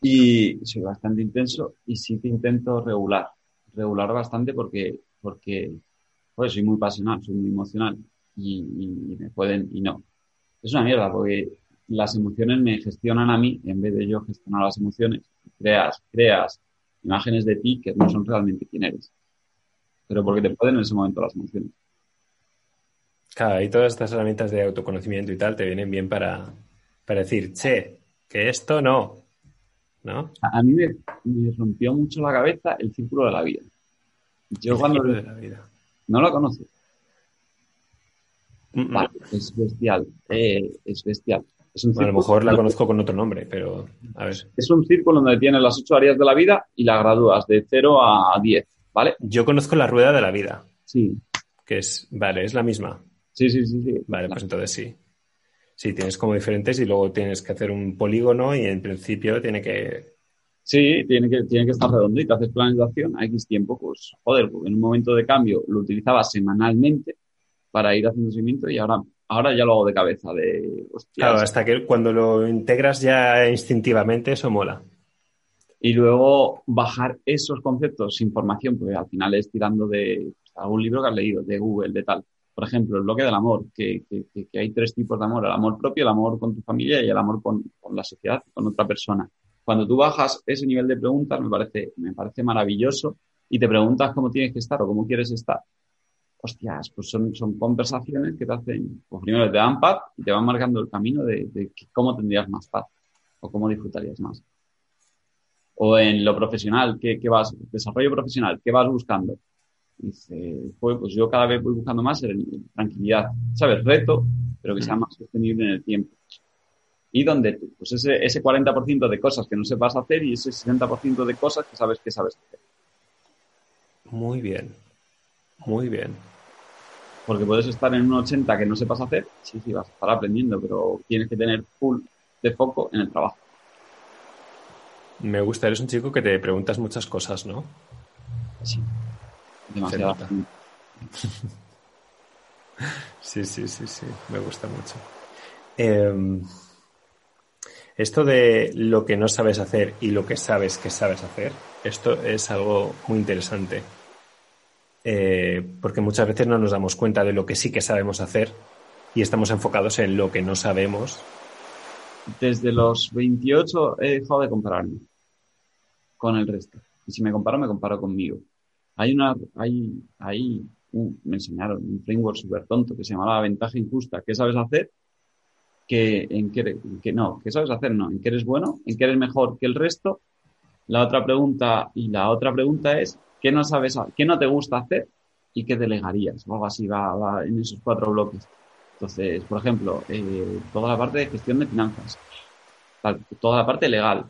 y soy bastante intenso y sí que intento regular, regular bastante porque, porque pues, soy muy pasional, soy muy emocional y, me pueden, y no. Es una mierda porque las emociones me gestionan a mí en vez de yo gestionar las emociones. Creas, creas imágenes de ti que no son realmente quién eres, pero porque te pueden en ese momento las emociones. Claro, y todas estas herramientas de autoconocimiento y tal te vienen bien para, para decir, che, que esto no, ¿no? A, mí me, rompió mucho la cabeza el círculo de la vida. Yo cuando... de la vida. ¿No lo conoces? es bestial, eh, es bestial. A lo mejor la conozco con otro nombre, pero a ver. Es un círculo donde tienes las ocho áreas de la vida y la gradúas de 0 a 10, ¿vale? Yo conozco la rueda de la vida. Sí. Que es, vale, es la misma. Sí, sí, sí, sí. Vale, pues entonces sí. Sí, tienes como diferentes y luego tienes que hacer un polígono y en principio tiene que... Sí, tiene que, tiene que estar redondito. Haces planes de acción a X tiempo, pues joder, porque en un momento de cambio lo utilizaba semanalmente para ir haciendo seguimiento y ahora, ahora ya lo hago de cabeza. De, claro, hasta que cuando lo integras ya instintivamente, eso mola. Y luego bajar esos conceptos, información, porque al final es tirando de algún libro que has leído, de Google, de tal por ejemplo, el bloque del amor, que, hay tres tipos de amor, el amor propio, el amor con tu familia y el amor con, la sociedad, con otra persona. Cuando tú bajas ese nivel de preguntas, me parece, me parece maravilloso y te preguntas cómo tienes que estar o cómo quieres estar. Hostias, pues son, son conversaciones que te hacen, pues primero te dan paz y te van marcando el camino de, de cómo tendrías más paz o cómo disfrutarías más. O en lo profesional, ¿qué, qué vas, desarrollo profesional, ¿qué vas buscando? Dice, pues, yo cada vez voy buscando más tranquilidad, ¿sabes? Reto, pero que sea más sostenible en el tiempo. Y donde pues ese, ese 40% de cosas que no sepas hacer y ese 60% de cosas que sabes que sabes hacer. Muy bien, muy bien. Porque puedes estar en un 80 que no sepas hacer, sí, sí, vas a estar aprendiendo, pero tienes que tener full de foco en el trabajo. Me gusta, eres un chico que te preguntas muchas cosas, ¿no? Sí demasiado. sí, sí, sí, sí, me gusta mucho. Em, esto de lo que no sabes hacer y lo que sabes que sabes hacer, esto es algo muy interesante. Eh, porque muchas veces no nos damos cuenta de lo que sí que sabemos hacer y estamos enfocados en lo que no sabemos. Desde los 28 he dejado de compararme con el resto. Y si me comparo, me comparo conmigo. Hay una, hay, hay me enseñaron un framework súper tonto que se llamaba ventaja injusta. ¿Qué sabes hacer? Que, en qué, no, ¿qué sabes hacer? No, en qué eres bueno, en qué eres mejor que el resto. La otra pregunta, y la otra pregunta es, ¿qué no sabes, qué no te gusta hacer y qué delegarías? Algo así va, va en esos cuatro bloques. Entonces, por ejemplo, eh, toda la parte de gestión de finanzas, toda la parte legal,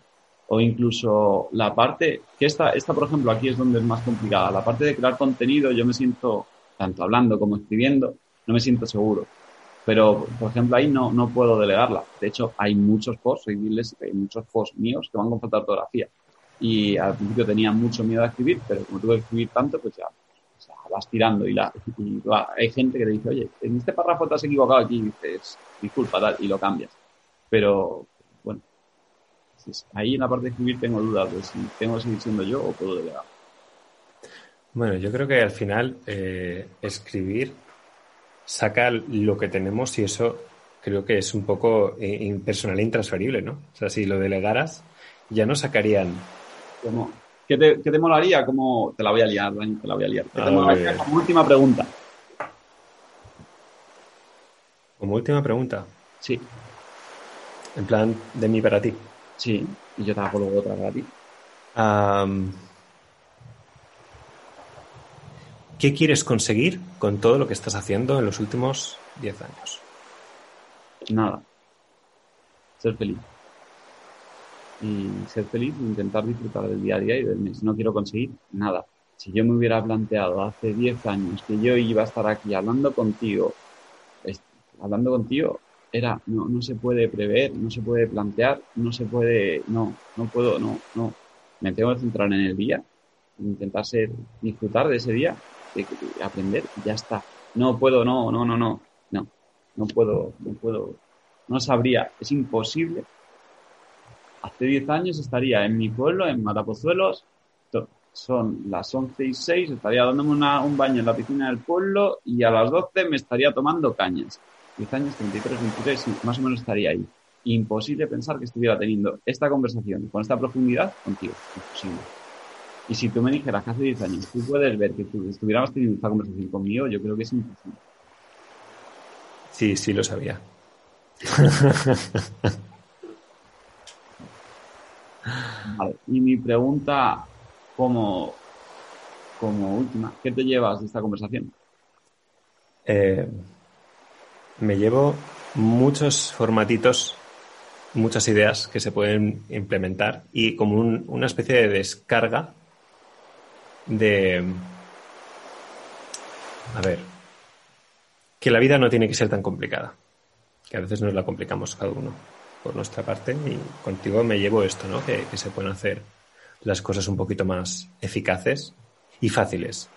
o incluso la parte, que esta, esta por ejemplo aquí es donde es más complicada, la parte de crear contenido yo me siento, tanto hablando como escribiendo, no me siento seguro. Pero, por ejemplo, ahí no, no puedo delegarla. De hecho, hay muchos posts, hay hay muchos posts míos que van con ortografía. Y al principio tenía mucho miedo a escribir, pero como tuve que escribir tanto, pues ya vas tirando y, la, hay gente que te dice, oye, en este párrafo te has equivocado aquí, y dices, disculpa, tal, y lo cambias. Pero, ahí en la parte de escribir tengo dudas de si tengo que seguir siendo yo o puedo delegar. Bueno, yo creo que al final eh, escribir saca lo que tenemos y eso creo que es un poco eh, impersonal e intransferible, ¿no? O sea, si lo delegaras, ya no sacarían. ¿Qué te, qué te molaría? Como te la voy a liar, te la voy a liar. ¿Qué te ah, molaría como última pregunta? Como última pregunta. Sí. En plan, de mí para ti. Sí, y yo te hago luego otra para ti. ¿qué quieres conseguir con todo lo que estás haciendo en los últimos 10 años? Nada. Ser feliz. Y ser feliz e intentar disfrutar del día a día y del mes. No quiero conseguir nada. Si yo me hubiera planteado hace 10 años que yo iba a estar aquí hablando contigo, hablando contigo, era, no, no se puede prever, no se puede plantear, no se puede, no, no puedo, no, no. Me tengo que centrar en el día, intentar ser, disfrutar de ese día, de, aprender, ya está. No puedo, no, no, no, no, no, no puedo, no puedo, no sabría, es imposible. Hace 10 años estaría en mi pueblo, en Matapozuelos, son las 11 y 6, estaría dándome un baño en la piscina del pueblo y a las 12 me estaría tomando cañas. 10 años, 33, 23, más o menos estaría ahí. Imposible pensar que estuviera teniendo esta conversación con esta profundidad contigo. Imposible. Y si tú me dijeras que hace 10 años tú puedes ver que tú estuviéramos teniendo esta conversación conmigo, yo creo que es imposible. Sí, sí lo sabía. Y mi pregunta como, como última, ¿qué te llevas de esta conversación? Eh, me llevo muchos formatitos, muchas ideas que se pueden implementar y como una especie de descarga de... A ver, que la vida no tiene que ser tan complicada, que a veces nos la complicamos cada uno por nuestra parte y contigo me llevo esto, ¿no? Que, que se pueden hacer las cosas un poquito más eficaces y fáciles.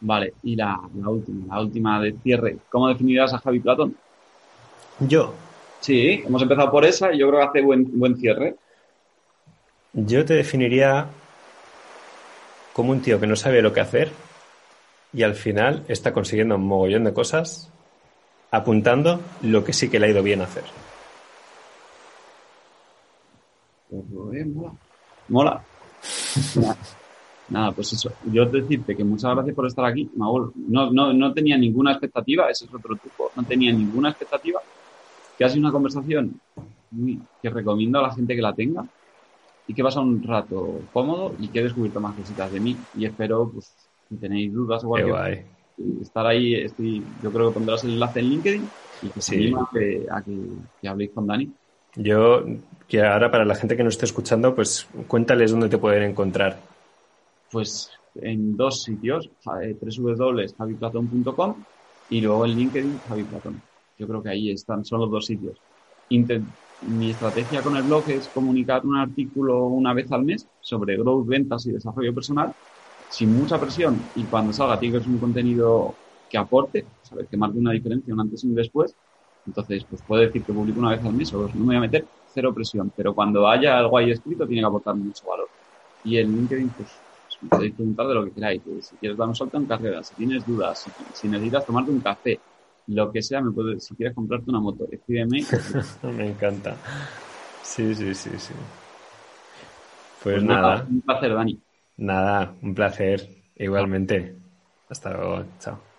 Vale, y la, última, la última de cierre. ¿Cómo definirás a Javi Platón? Yo. Sí, hemos empezado por esa y yo creo que hace buen, buen cierre. Yo te definiría como un tío que no sabe lo que hacer y al final está consiguiendo un mogollón de cosas apuntando lo que sí que le ha ido bien hacer. Mola. Mola. Nada, pues eso. Yo decirte que muchas gracias por estar aquí, No, no, no tenía ninguna expectativa, ese es otro truco. No tenía ninguna expectativa. Que ha sido una conversación que recomiendo a la gente que la tenga y que pasa un rato cómodo y que he descubierto más cositas de mí. Y espero, pues, si tenéis dudas o cualquier estar ahí, estoy, yo creo que pondrás el enlace en LinkedIn y que se a, que, a que habléis con Dani. Yo, que ahora para la gente que nos esté escuchando, pues cuéntales dónde te pueden encontrar. Pues en dos sitios, eh, www.javiplatón.com y luego en LinkedIn Javi Platón. Yo creo que ahí están, son los dos sitios. mi estrategia con el blog es comunicar un artículo una vez al mes sobre growth, ventas y desarrollo personal, sin mucha presión y cuando salga tiene que ser un contenido que aporte, saber que marque una diferencia un antes y un después. Entonces, pues puedo decir que publico una vez al mes o dos, no me voy a meter cero presión, pero cuando haya algo ahí escrito tiene que aportar mucho valor. Y en LinkedIn, pues podéis preguntar de lo que queráis. Si quieres dar un salto en carrera, si tienes dudas, si, necesitas tomarte un café, lo que sea, me puedes, si quieres comprarte una moto, escríbeme. me encanta. Sí, sí, sí, sí. Pues, pues nada. Un placer, Dani. Nada, un placer. Igualmente. Hasta luego. Chao.